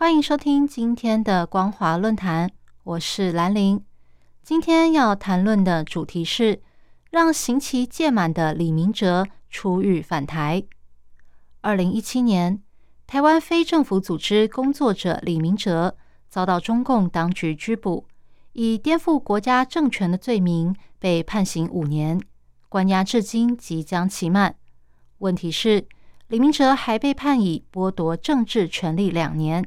欢迎收听今天的光华论坛，我是兰陵。今天要谈论的主题是让刑期届满的李明哲出狱返台。二零一七年，台湾非政府组织工作者李明哲遭到中共当局拘捕，以颠覆国家政权的罪名被判刑五年，关押至今即将期满。问题是？李明哲还被判以剥夺政治权利两年，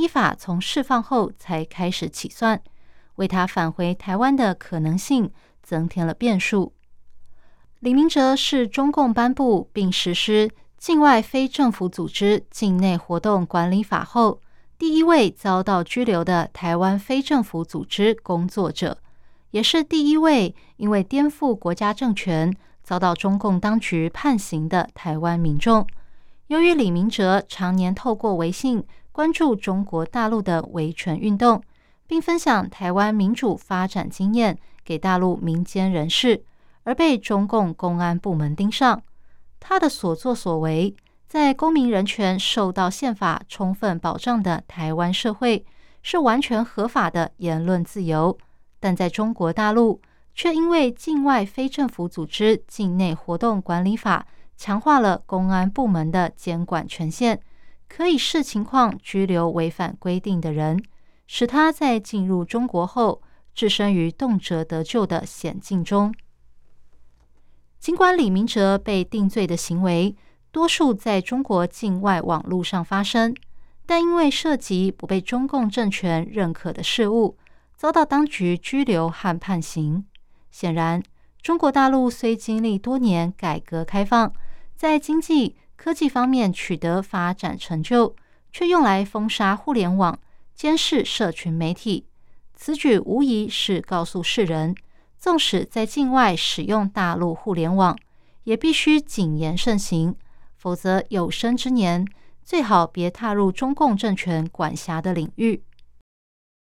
依法从释放后才开始起算，为他返回台湾的可能性增添了变数。李明哲是中共颁布并实施《境外非政府组织境内活动管理法》后第一位遭到拘留的台湾非政府组织工作者，也是第一位因为颠覆国家政权。遭到中共当局判刑的台湾民众，由于李明哲常年透过微信关注中国大陆的维权运动，并分享台湾民主发展经验给大陆民间人士，而被中共公安部门盯上。他的所作所为，在公民人权受到宪法充分保障的台湾社会，是完全合法的言论自由，但在中国大陆。却因为境外非政府组织境内活动管理法强化了公安部门的监管权限，可以视情况拘留违反规定的人，使他在进入中国后置身于动辄得救的险境中。尽管李明哲被定罪的行为多数在中国境外网络上发生，但因为涉及不被中共政权认可的事物，遭到当局拘留和判刑。显然，中国大陆虽经历多年改革开放，在经济科技方面取得发展成就，却用来封杀互联网、监视社群媒体。此举无疑是告诉世人，纵使在境外使用大陆互联网，也必须谨言慎行，否则有生之年最好别踏入中共政权管辖的领域。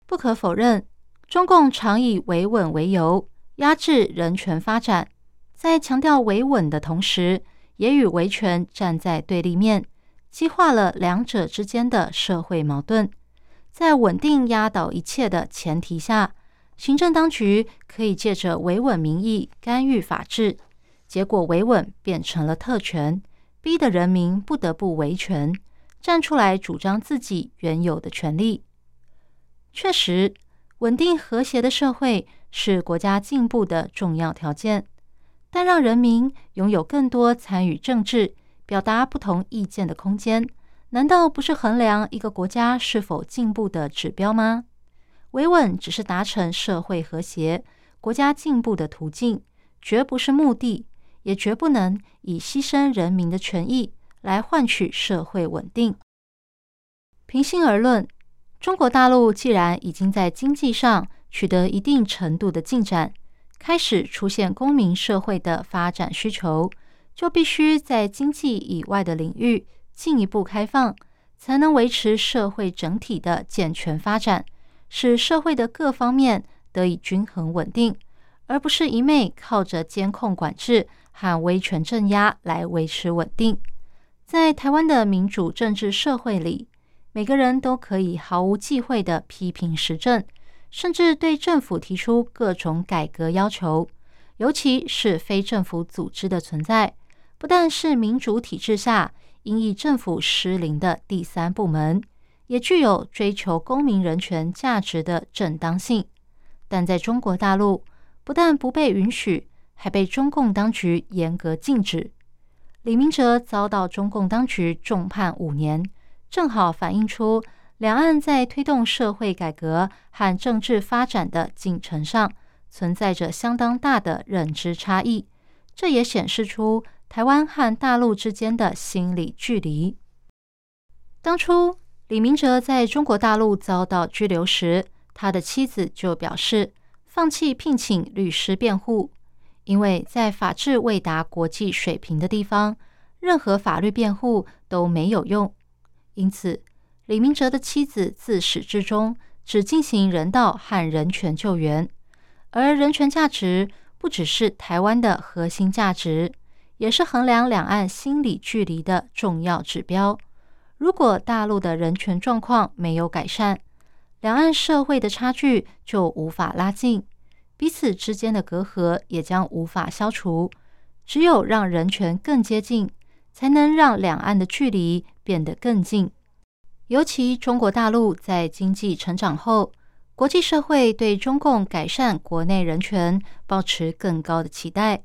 不可否认，中共常以维稳为由。压制人权发展，在强调维稳的同时，也与维权站在对立面，激化了两者之间的社会矛盾。在稳定压倒一切的前提下，行政当局可以借着维稳名义干预法治，结果维稳变成了特权，逼得人民不得不维权，站出来主张自己原有的权利。确实，稳定和谐的社会。是国家进步的重要条件，但让人民拥有更多参与政治、表达不同意见的空间，难道不是衡量一个国家是否进步的指标吗？维稳只是达成社会和谐、国家进步的途径，绝不是目的，也绝不能以牺牲人民的权益来换取社会稳定。平心而论，中国大陆既然已经在经济上，取得一定程度的进展，开始出现公民社会的发展需求，就必须在经济以外的领域进一步开放，才能维持社会整体的健全发展，使社会的各方面得以均衡稳定，而不是一昧靠着监控管制和威权镇压来维持稳定。在台湾的民主政治社会里，每个人都可以毫无忌讳的批评时政。甚至对政府提出各种改革要求，尤其是非政府组织的存在，不但是民主体制下因以政府失灵的第三部门，也具有追求公民人权价值的正当性。但在中国大陆，不但不被允许，还被中共当局严格禁止。李明哲遭到中共当局重判五年，正好反映出。两岸在推动社会改革和政治发展的进程上，存在着相当大的认知差异。这也显示出台湾和大陆之间的心理距离。当初李明哲在中国大陆遭到拘留时，他的妻子就表示放弃聘请律师辩护，因为在法治未达国际水平的地方，任何法律辩护都没有用。因此，李明哲的妻子自始至终只进行人道和人权救援，而人权价值不只是台湾的核心价值，也是衡量两岸心理距离的重要指标。如果大陆的人权状况没有改善，两岸社会的差距就无法拉近，彼此之间的隔阂也将无法消除。只有让人权更接近，才能让两岸的距离变得更近。尤其中国大陆在经济成长后，国际社会对中共改善国内人权抱持更高的期待。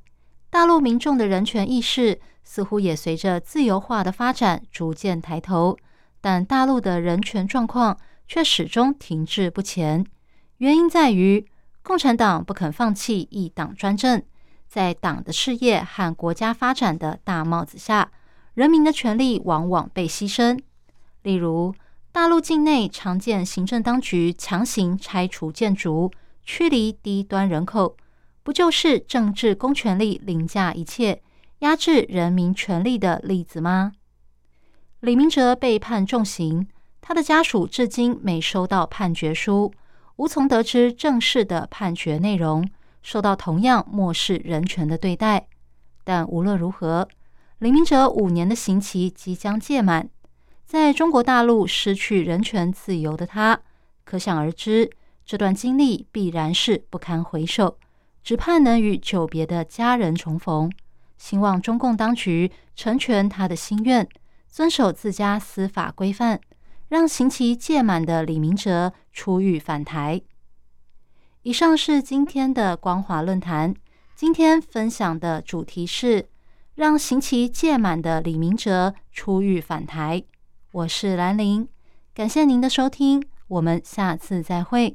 大陆民众的人权意识似乎也随着自由化的发展逐渐抬头，但大陆的人权状况却始终停滞不前。原因在于共产党不肯放弃一党专政，在党的事业和国家发展的大帽子下，人民的权利往往被牺牲。例如，大陆境内常见行政当局强行拆除建筑、驱离低端人口，不就是政治公权力凌驾一切、压制人民权利的例子吗？李明哲被判重刑，他的家属至今没收到判决书，无从得知正式的判决内容，受到同样漠视人权的对待。但无论如何，李明哲五年的刑期即将届满。在中国大陆失去人权自由的他，可想而知，这段经历必然是不堪回首。只盼能与久别的家人重逢。希望中共当局成全他的心愿，遵守自家司法规范，让刑期届满的李明哲出狱返台。以上是今天的光华论坛。今天分享的主题是让刑期届满的李明哲出狱返台。我是兰陵，感谢您的收听，我们下次再会。